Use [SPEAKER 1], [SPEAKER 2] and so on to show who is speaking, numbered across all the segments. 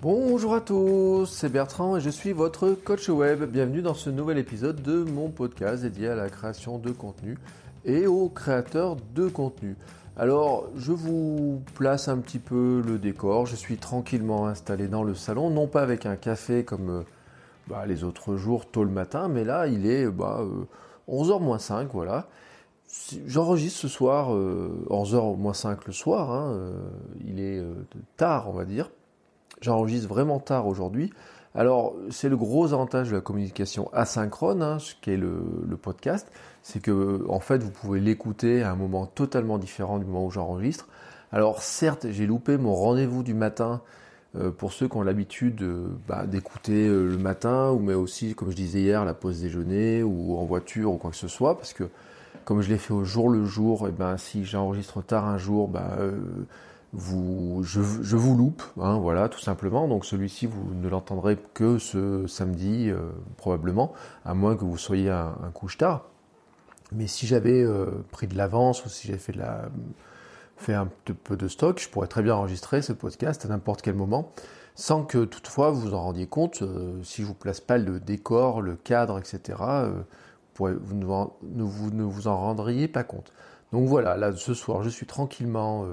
[SPEAKER 1] Bonjour à tous, c'est Bertrand et je suis votre coach web. Bienvenue dans ce nouvel épisode de mon podcast dédié à la création de contenu et aux créateurs de contenu. Alors, je vous place un petit peu le décor. Je suis tranquillement installé dans le salon, non pas avec un café comme euh, bah, les autres jours tôt le matin, mais là, il est bah, 11h moins 5, voilà. J'enregistre ce soir, 11h moins 5 le soir, hein, euh, il est euh, tard, on va dire. J'enregistre vraiment tard aujourd'hui. Alors, c'est le gros avantage de la communication asynchrone, hein, ce qu'est le, le, podcast, c'est que en fait, vous pouvez l'écouter à un moment totalement différent du moment où j'enregistre. Alors, certes, j'ai loupé mon rendez-vous du matin euh, pour ceux qui ont l'habitude bah, d'écouter euh, le matin, ou mais aussi, comme je disais hier, la pause déjeuner ou en voiture ou quoi que ce soit, parce que comme je l'ai fait au jour le jour, et ben si j'enregistre tard un jour, ben, euh, je, vous loupe, hein, voilà, tout simplement. Donc celui-ci, vous ne l'entendrez que ce samedi, euh, probablement, à moins que vous soyez un, un couche tard. Mais si j'avais euh, pris de l'avance ou si j'avais fait, un peu de stock, je pourrais très bien enregistrer ce podcast à n'importe quel moment, sans que toutefois vous en rendiez compte. Euh, si je vous place pas le décor, le cadre, etc., vous, ne vous en rendriez pas compte. Donc voilà, là ce soir, je suis tranquillement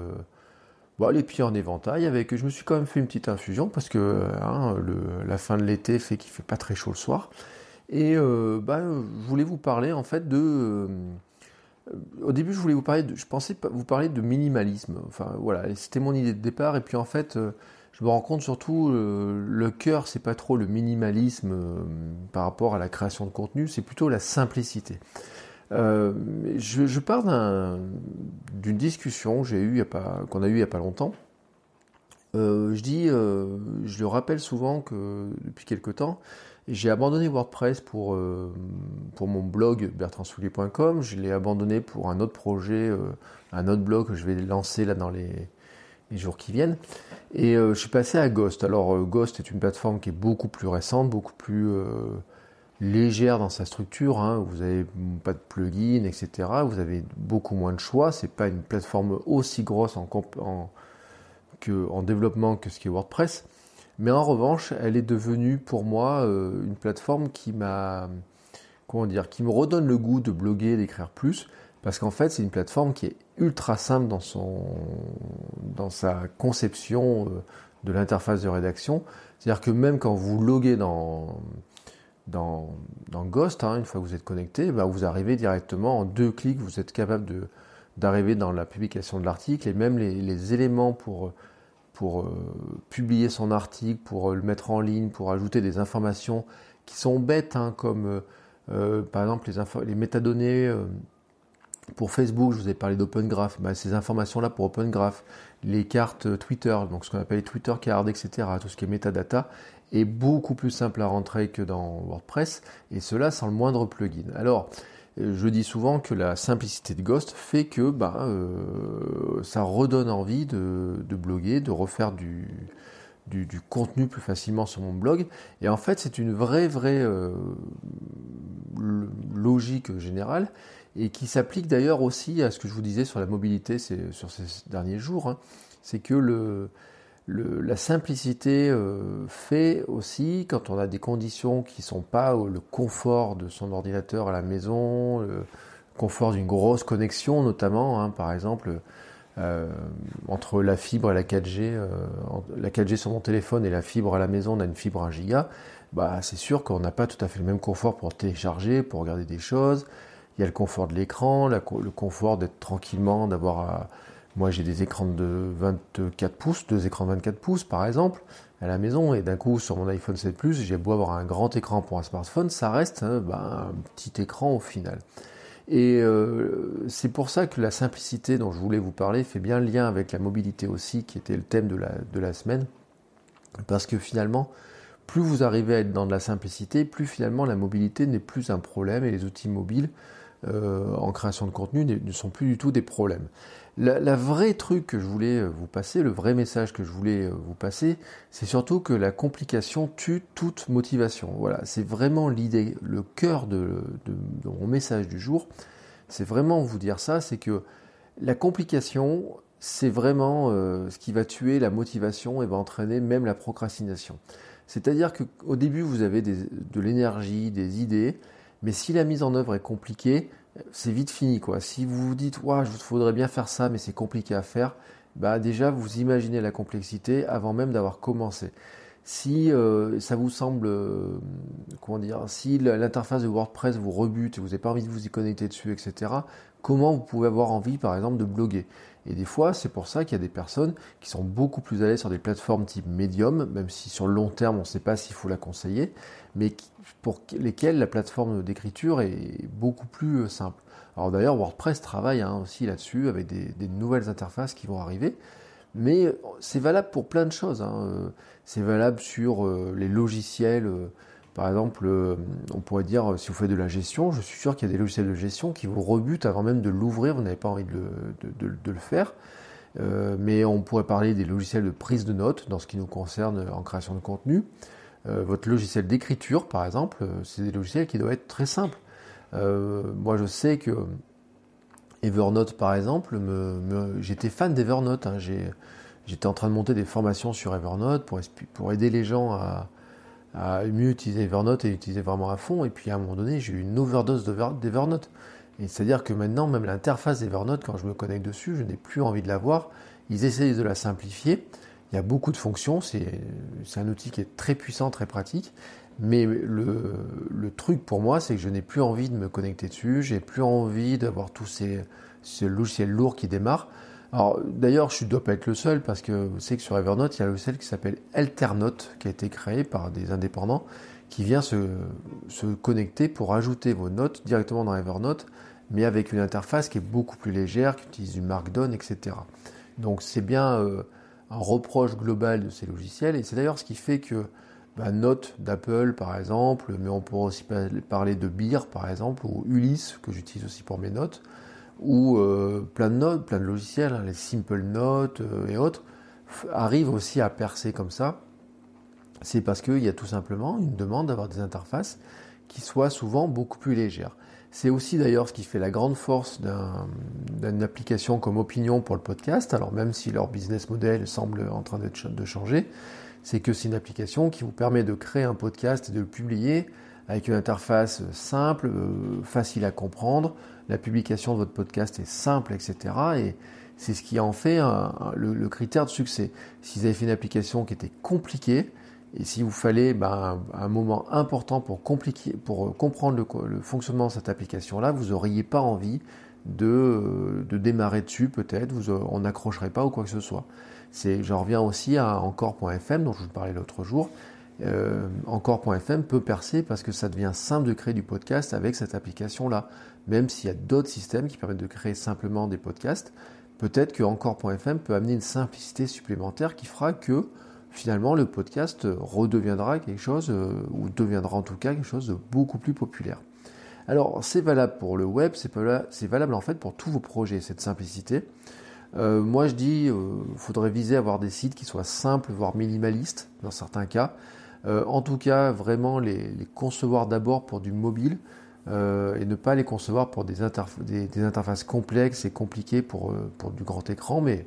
[SPEAKER 1] Bon, les pieds en éventail, avec, je me suis quand même fait une petite infusion parce que hein, la fin de l'été fait qu'il fait pas très chaud le soir. Et euh, bah, je voulais vous parler en fait de. Euh, au début, je voulais vous parler, de, je pensais vous parler de minimalisme. Enfin voilà, c'était mon idée de départ. Et puis en fait, euh, je me rends compte surtout euh, le cœur, c'est pas trop le minimalisme par rapport à la création de contenu, c'est plutôt la simplicité. Euh, je, je, pars d'une discussion j'ai eu qu'on a eue il n'y a pas longtemps. Euh, je dis, euh, je le rappelle souvent que depuis quelque temps, j'ai abandonné WordPress pour, pour mon blog bertrandsoulier.com. Je l'ai abandonné pour un autre projet, un autre blog que je vais lancer là dans les jours qui viennent. Et je suis passé à Ghost. Alors Ghost est une plateforme qui est beaucoup plus récente, beaucoup plus légère dans sa structure. Hein. Vous n'avez pas de plugin, etc. Vous avez beaucoup moins de choix. C'est pas une plateforme aussi grosse en, en, que, en développement que ce qui est WordPress. Mais en revanche, elle est devenue pour moi euh, une plateforme qui m'a, comment dire, qui me redonne le goût de bloguer, d'écrire plus, parce qu'en fait, c'est une plateforme qui est ultra simple dans son, dans sa conception euh, de l'interface de rédaction. C'est-à-dire que même quand vous loguez dans dans, dans Ghost, hein, une fois que vous êtes connecté, bah, vous arrivez directement en deux clics, vous êtes capable d'arriver dans la publication de l'article et même les, éléments pour, euh, publier son article, pour euh, le mettre en ligne, pour ajouter des informations qui sont bêtes, hein, comme euh, par exemple les métadonnées pour Facebook, je vous ai parlé d'Open Graph, bah, ces informations-là pour Open Graph, les cartes Twitter, donc ce qu'on appelle les Twitter cards, etc., tout ce qui est metadata, est beaucoup plus simple à rentrer que dans WordPress, et cela sans le moindre plugin. Alors, je dis souvent que la simplicité de Ghost fait que bah, euh, ça redonne envie de, bloguer, de refaire du, contenu plus facilement sur mon blog. Et en fait, c'est une vraie, vraie euh, logique générale et qui s'applique d'ailleurs aussi à ce que je vous disais sur la mobilité sur ces derniers jours. Hein. C'est que la simplicité euh, fait aussi, quand on a des conditions qui ne sont pas le confort de son ordinateur à la maison, le confort d'une grosse connexion notamment, hein, par exemple, euh, entre la fibre et la 4G, euh, la 4G sur mon téléphone et la fibre à la maison, on a une fibre 1 giga, bah, c'est sûr qu'on n'a pas tout à fait le même confort pour télécharger, pour regarder des choses. Il y a le confort de l'écran, le confort d'être tranquillement, d'avoir moi, j'ai des écrans de 24 pouces, deux écrans de 24 pouces par exemple, à la maison, et d'un coup, sur mon iPhone 7 Plus, j'ai beau avoir un grand écran pour un smartphone, ça reste hein, bah, un petit écran au final. Et euh, c'est pour ça que la simplicité dont je voulais vous parler fait bien le lien avec la mobilité aussi, qui était le thème de la, de la semaine. Parce que finalement, plus vous arrivez à être dans de la simplicité, plus finalement la mobilité n'est plus un problème et les outils mobiles euh, en création de contenu ne sont plus du tout des problèmes. La, vraie truc que je voulais euh, vous passer, le vrai message que je voulais euh, vous passer, c'est surtout que la complication tue toute motivation. Voilà, c'est vraiment l'idée, le cœur de, mon message du jour. C'est vraiment vous dire ça, c'est que la complication, c'est vraiment ce qui va tuer la motivation et va entraîner même la procrastination. C'est-à-dire qu'au début, vous avez de l'énergie, des idées, mais si la mise en œuvre est compliquée, c'est vite fini. Quoi. Si vous vous dites, ouais, il faudrait bien faire ça, mais c'est compliqué à faire, bah déjà, vous imaginez la complexité avant même d'avoir commencé. Si euh, ça vous semble, euh, comment dire, si l'interface de WordPress vous rebute et vous n'avez pas envie de vous y connecter dessus, etc., comment vous pouvez avoir envie, par exemple, de bloguer Et des fois, c'est pour ça qu'il y a des personnes qui sont beaucoup plus à l'aise sur des plateformes type Medium, même si sur le long terme, on ne sait pas s'il faut la conseiller, mais pour lesquelles la plateforme d'écriture est beaucoup plus euh, simple. Alors d'ailleurs, WordPress travaille hein, aussi là-dessus avec des, nouvelles interfaces qui vont arriver. Mais c'est valable pour plein de choses. Hein. C'est valable sur euh, les logiciels. Euh, par exemple, on pourrait dire, si vous faites de la gestion, je suis sûr qu'il y a des logiciels de gestion qui vous rebutent avant même de l'ouvrir, vous n'avez pas envie de le, faire. mais on pourrait parler des logiciels de prise de notes dans ce qui nous concerne en création de contenu. Euh, votre logiciel d'écriture, par exemple, euh, c'est des logiciels qui doivent être très simples. Euh, moi, je sais que Evernote, par exemple, j'étais fan d'Evernote. Hein. J'étais en train de monter des formations sur Evernote pour, aider les gens à, mieux utiliser Evernote et utiliser vraiment à fond. Et puis à un moment donné, j'ai eu une overdose d'Evernote. c'est-à-dire que maintenant, même l'interface d'Evernote, quand je me connecte dessus, je n'ai plus envie de la voir. Ils essayent de la simplifier. Il y a beaucoup de fonctions, c'est un outil qui est très puissant, très pratique. Mais le, truc pour moi, c'est que je n'ai plus envie de me connecter dessus, j'ai plus envie d'avoir tous ces, logiciels lourds qui démarrent. Alors d'ailleurs, je ne dois pas être le seul parce que vous savez que sur Evernote, il y a un logiciel qui s'appelle Alternote qui a été créé par des indépendants qui vient se, connecter pour ajouter vos notes directement dans Evernote, mais avec une interface qui est beaucoup plus légère, qui utilise du Markdown, etc. Donc c'est bien euh, un reproche global de ces logiciels. Et c'est d'ailleurs ce qui fait que bah, Note d'Apple, par exemple, mais on pourrait aussi parler de Beer, par exemple, ou Ulysse, que j'utilise aussi pour mes notes, ou euh, plein de notes, plein de logiciels, hein, les Simple Notes euh, et autres, arrivent aussi à percer comme ça. C'est parce qu'il y a tout simplement une demande d'avoir des interfaces qui soient souvent beaucoup plus légères. C'est aussi d'ailleurs ce qui fait la grande force d'une application comme Opinion pour le podcast, alors même si leur business model semble en train de changer, c'est que c'est une application qui vous permet de créer un podcast et de le publier avec une interface simple, euh, facile à comprendre. La publication de votre podcast est simple, etc. Et c'est ce qui en fait le, critère de succès. Si vous avez fait une application qui était compliquée, et si vous fallait ben, un moment important pour, pour euh, comprendre le, fonctionnement de cette application-là, vous n'auriez pas envie euh, de démarrer dessus peut-être, on n'accrocherait pas ou quoi que ce soit. Je reviens aussi à encore.fm dont je vous parlais l'autre jour. Euh, encore.fm peut percer parce que ça devient simple de créer du podcast avec cette application-là. Même s'il y a d'autres systèmes qui permettent de créer simplement des podcasts, peut-être que encore.fm peut amener une simplicité supplémentaire qui fera que finalement le podcast redeviendra quelque chose, euh, ou deviendra en tout cas quelque chose de beaucoup plus populaire. Alors c'est valable pour le web, c'est valable, en fait pour tous vos projets, cette simplicité. Euh, moi je dis, faudrait viser à avoir des sites qui soient simples, voire minimalistes dans certains cas. En tout cas, vraiment les, concevoir d'abord pour du mobile et ne pas les concevoir pour des, interfaces complexes et compliquées pour, pour du grand écran, mais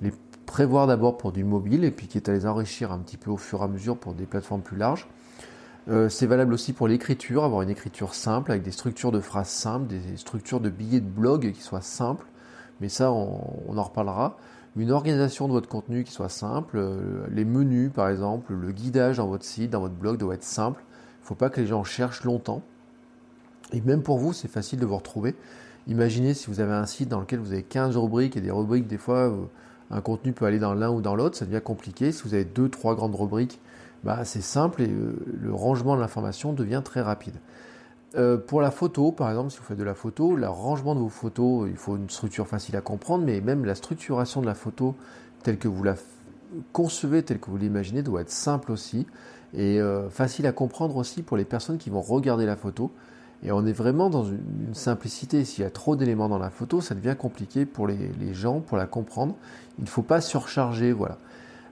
[SPEAKER 1] les prévoir d'abord pour du mobile et puis quitte à les enrichir un petit peu au fur et à mesure pour des plateformes plus larges. Euh, c'est valable aussi pour l'écriture, avoir une écriture simple avec des structures de phrases simples, des structures de billets de blog qui soient simples, mais ça on, en reparlera. Une organisation de votre contenu qui soit simple, euh, les menus par exemple, le guidage dans votre site, dans votre blog doit être simple. Il ne faut pas que les gens cherchent longtemps. Et même pour vous, c'est facile de vous retrouver. Imaginez si vous avez un site dans lequel vous avez 15 rubriques et des rubriques des fois un contenu peut aller dans l'un ou dans l'autre, ça devient compliqué. Si vous avez deux, trois grandes rubriques, bah, c'est simple et euh, le rangement de l'information devient très rapide. Euh, pour la photo, par exemple, si vous faites de la photo, l'arrangement de vos photos, il faut une structure facile à comprendre, mais même la structuration de la photo telle que vous la concevez, telle que vous l'imaginez, doit être simple aussi et euh, facile à comprendre aussi pour les personnes qui vont regarder la photo. Et on est vraiment dans une, simplicité. S'il y a trop d'éléments dans la photo, ça devient compliqué pour les, gens, pour la comprendre. Il ne faut pas surcharger, voilà.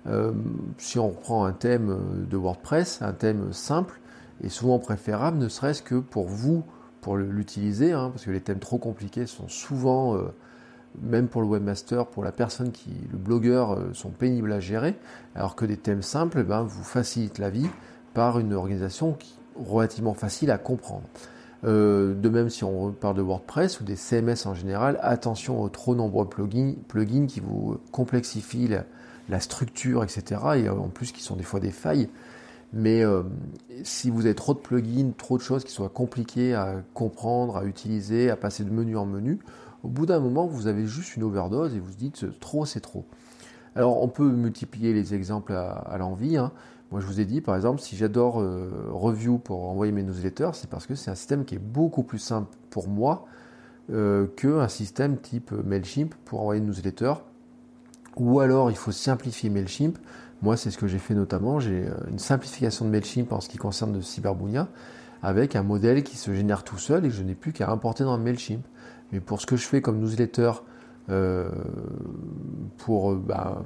[SPEAKER 1] Euh, si on reprend un thème de WordPress, un thème simple, est souvent préférable, ne serait-ce que pour vous, pour l'utiliser, hein, parce que les thèmes trop compliqués sont souvent, euh, même pour le webmaster, pour la personne qui, le blogueur, euh, sont pénibles à gérer, alors que des thèmes simples ben, vous facilitent la vie par une organisation qui, relativement facile à comprendre. Euh, de même, si on parle de WordPress ou des CMS en général, attention aux trop nombreux plugins, qui vous complexifient la structure, etc. Et en plus, qui sont des fois des failles. Mais euh, si vous avez trop de plugins, trop de choses qui soient compliquées à comprendre, à utiliser, à passer de menu en menu, au bout d'un moment, vous avez juste une overdose et vous vous dites trop, c'est trop. Alors, on peut multiplier les exemples à, l'envie. Hein. Moi, je vous ai dit, par exemple, si j'adore euh, Review pour envoyer mes newsletters, c'est parce que c'est un système qui est beaucoup plus simple pour moi euh, qu'un système type MailChimp pour envoyer une newsletter. Ou alors, il faut simplifier MailChimp moi, c'est ce que j'ai fait notamment. J'ai euh, une simplification de MailChimp en ce qui concerne Cyberboonia avec un modèle qui se génère tout seul et je n'ai plus qu'à importer dans MailChimp. Mais pour ce que je fais comme newsletter euh, pour, euh, bah,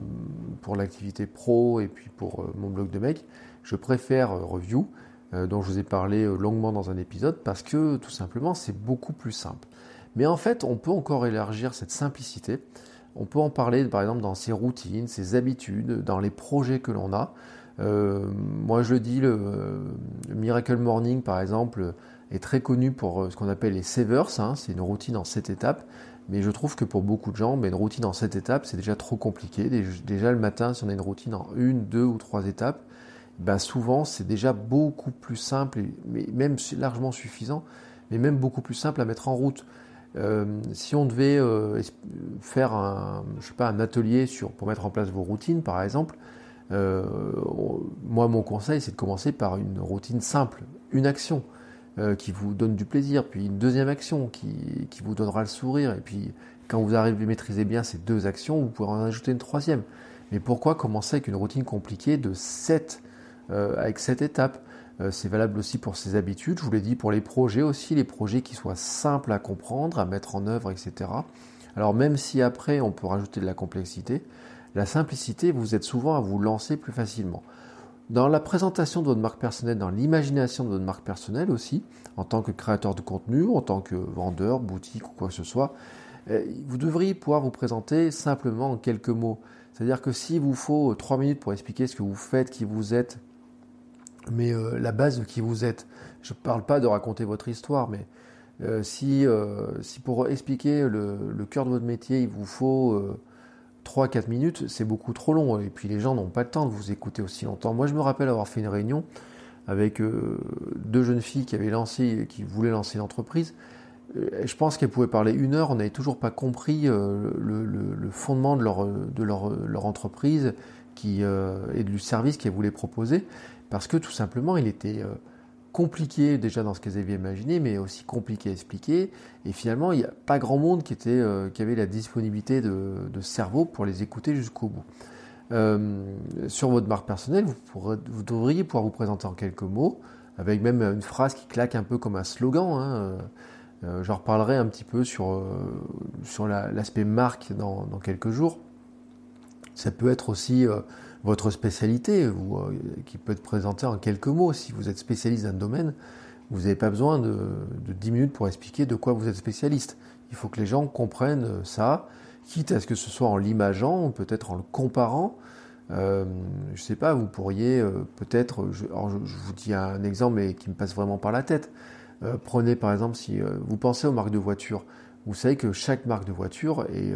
[SPEAKER 1] pour l'activité pro et puis pour mon blog de mec, je préfère Review, dont je vous ai parlé longuement dans un épisode, parce que tout simplement c'est beaucoup plus simple. Mais en fait, on peut encore élargir cette simplicité on peut en parler par exemple dans ses routines, ses habitudes, dans les projets que l'on a. Euh, moi je le dis, le, Miracle Morning par exemple est très connu pour euh, ce qu'on appelle les savers, hein. c'est une routine en 7 étapes. Mais je trouve que pour beaucoup de gens, mais une routine en 7 étapes, c'est déjà trop compliqué. Déjà le matin, si on a une routine en une, deux ou trois étapes, ben souvent c'est déjà beaucoup plus simple, mais même largement suffisant, mais même beaucoup plus simple à mettre en route. Euh, si on devait euh, faire un, je sais pas, un atelier sur, pour mettre en place vos routines, par exemple, euh, moi, mon conseil, c'est de commencer par une routine simple, une action qui vous donne du plaisir, puis une deuxième action qui, qui, vous donnera le sourire, et puis quand vous arrivez à maîtriser bien ces deux actions, vous pourrez en ajouter une troisième. Mais pourquoi commencer avec une routine compliquée de 7, avec 7 étapes? euh, c'est valable aussi pour ses habitudes. Je vous l'ai dit pour les projets aussi, les projets qui soient simples à comprendre, à mettre en œuvre, etc. Alors même si après on peut rajouter de la complexité, la simplicité vous aide souvent à vous lancer plus facilement. Dans la présentation de votre marque personnelle, dans l'imagination de votre marque personnelle aussi, en tant que créateur de contenu, en tant que vendeur, boutique ou quoi que ce soit, euh, vous devriez pouvoir vous présenter simplement en quelques mots. C'est-à-dire que s'il vous faut trois minutes pour expliquer ce que vous faites, qui vous êtes, mais euh, la base de qui vous êtes. Je ne parle pas de raconter votre histoire, mais euh, si, euh, si pour expliquer le, cœur de votre métier, il vous faut 3-4 minutes, c'est beaucoup trop long. Et puis les gens n'ont pas le temps de vous écouter aussi longtemps. Moi, je me rappelle avoir fait une réunion avec deux jeunes filles qui avaient lancé, qui voulaient lancer une entreprise. Je pense qu'elles pouvaient parler une heure, on n'avait toujours pas compris le, fondement de leur, entreprise et du service qu'elles voulaient proposer parce que tout simplement il était euh, compliqué déjà dans ce qu'elles avaient imaginé, mais aussi compliqué à expliquer. Et finalement, il n'y a pas grand monde qui, était, euh, qui avait la disponibilité de, cerveau pour les écouter jusqu'au bout. Euh, sur votre marque personnelle, vous, devriez pouvoir vous présenter en quelques mots, avec même une phrase qui claque un peu comme un slogan. Hein. J'en reparlerai un petit peu sur, sur l'aspect marque dans, quelques jours. Ça peut être aussi votre spécialité, euh, qui peut être présentée en quelques mots. Si vous êtes spécialiste d'un domaine, vous n'avez pas besoin de, de, 10 minutes pour expliquer de quoi vous êtes spécialiste. Il faut que les gens comprennent ça, quitte à ce que ce soit en l'imageant, peut-être en le comparant. Euh, je ne sais pas, vous pourriez euh, peut-être, je, je, vous dis un exemple mais qui me passe vraiment par la tête. prenez par exemple si vous pensez aux marques de voitures, vous savez que chaque marque de voiture est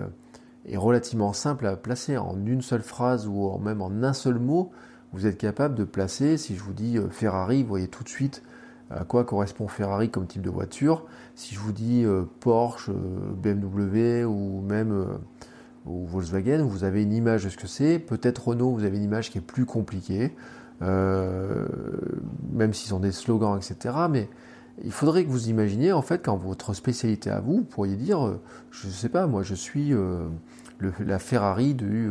[SPEAKER 1] est relativement simple à placer. En une seule phrase ou même en un seul mot, vous êtes capable de placer, si je vous dis euh, Ferrari, vous voyez tout de suite à quoi correspond Ferrari comme type de voiture. Si je vous dis euh, Porsche, euh, BMW ou même Volkswagen, vous avez une image de ce que c'est. Peut-être Renault, vous avez une image qui est plus compliquée, même s'ils ont des slogans, etc. Mais il faudrait que vous imaginiez, en fait, quand votre spécialité à vous, vous pourriez dire, euh, je ne sais pas, moi, je suis euh, la Ferrari du,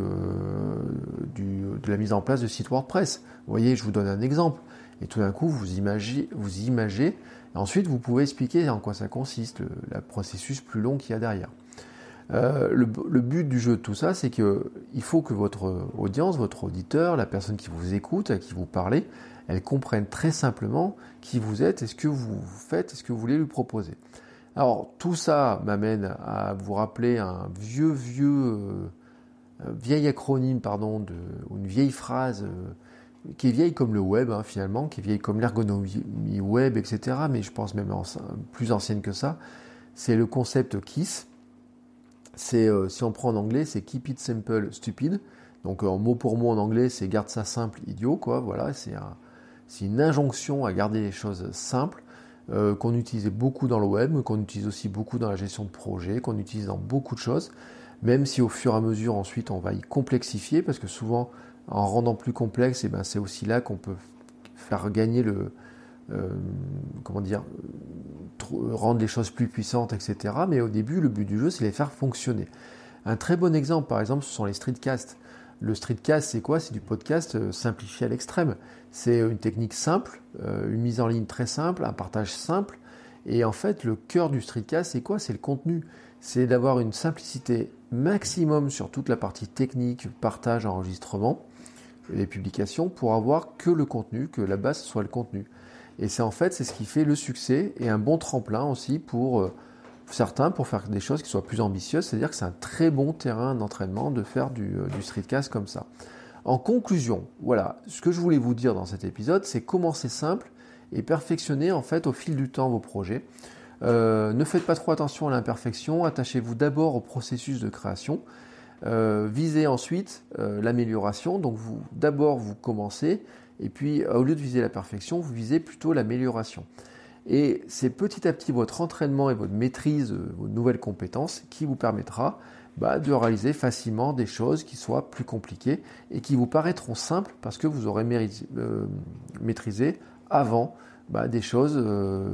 [SPEAKER 1] de la mise en place de site WordPress. Vous voyez, je vous donne un exemple. Et tout d'un coup, vous imagez, vous imagez, et ensuite, vous pouvez expliquer en quoi ça consiste, le, processus plus long qu'il y a derrière. Le, but du jeu de tout ça, c'est qu'il faut que votre audience, votre auditeur, la personne qui vous écoute, à qui vous parlez, elles comprennent très simplement qui vous êtes et ce que vous faites et ce que vous voulez lui proposer. Alors tout ça m'amène à vous rappeler un vieux vieux euh, vieil acronyme pardon de, une vieille phrase euh, qui est vieille comme le web hein, finalement, qui est vieille comme l'ergonomie web etc. Mais je pense même plus ancienne que ça. C'est le concept KISS. C'est euh, si on prend en anglais, c'est Keep It Simple Stupid. Donc en mot pour mot en anglais, c'est garde ça simple, idiot quoi. Voilà, c'est un, c'est une injonction à garder les choses simples, euh, qu'on utilise beaucoup dans le web, qu'on utilise aussi beaucoup dans la gestion de projet, qu'on utilise dans beaucoup de choses, même si au fur et à mesure ensuite on va y complexifier, parce que souvent en rendant plus complexe, eh ben, c'est aussi là qu'on peut faire gagner le... Euh, comment dire rendre les choses plus puissantes, etc. Mais au début, le but du jeu, c'est les faire fonctionner. Un très bon exemple, par exemple, ce sont les streetcasts. Le streetcast, c'est quoi? C'est du podcast euh, simplifié à l'extrême. C'est une technique simple, euh, une mise en ligne très simple, un partage simple. Et en fait, le cœur du streetcast, c'est quoi? C'est le contenu. C'est d'avoir une simplicité maximum sur toute la partie technique, partage, enregistrement, les publications, pour avoir que le contenu, que la base soit le contenu. Et c'est en fait, c'est ce qui fait le succès et un bon tremplin aussi pour euh, certains pour faire des choses qui soient plus ambitieuses, c'est-à-dire que c'est un très bon terrain d'entraînement de faire du, euh, streetcast comme ça. En conclusion, voilà, ce que je voulais vous dire dans cet épisode, c'est commencer simple et perfectionner en fait au fil du temps vos projets. Euh, ne faites pas trop attention à l'imperfection, attachez-vous d'abord au processus de création, euh, visez ensuite l'amélioration, donc vous d'abord vous commencez, et puis au lieu de viser la perfection, vous visez plutôt l'amélioration. Et c'est petit à petit votre entraînement et votre maîtrise de vos nouvelles compétences qui vous permettra bah, de réaliser facilement des choses qui soient plus compliquées et qui vous paraîtront simples parce que vous aurez euh, maîtrisé avant bah, des choses euh,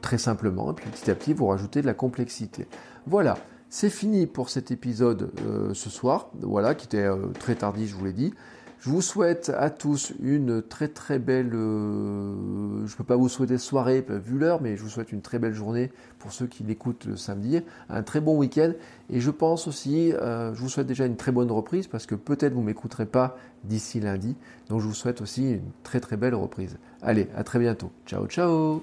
[SPEAKER 1] très simplement. Et puis petit à petit, vous rajoutez de la complexité. Voilà, c'est fini pour cet épisode euh, ce soir, voilà, qui était très tardif, je vous l'ai dit. Je vous souhaite à tous une très très belle, euh, je ne peux pas vous souhaiter soirée vu l'heure, mais je vous souhaite une très belle journée pour ceux qui l'écoutent le samedi, un très bon week-end et je pense aussi, euh, je vous souhaite déjà une très bonne reprise parce que peut-être vous m'écouterez pas d'ici lundi, donc je vous souhaite aussi une très très belle reprise. Allez, à très bientôt. Ciao ciao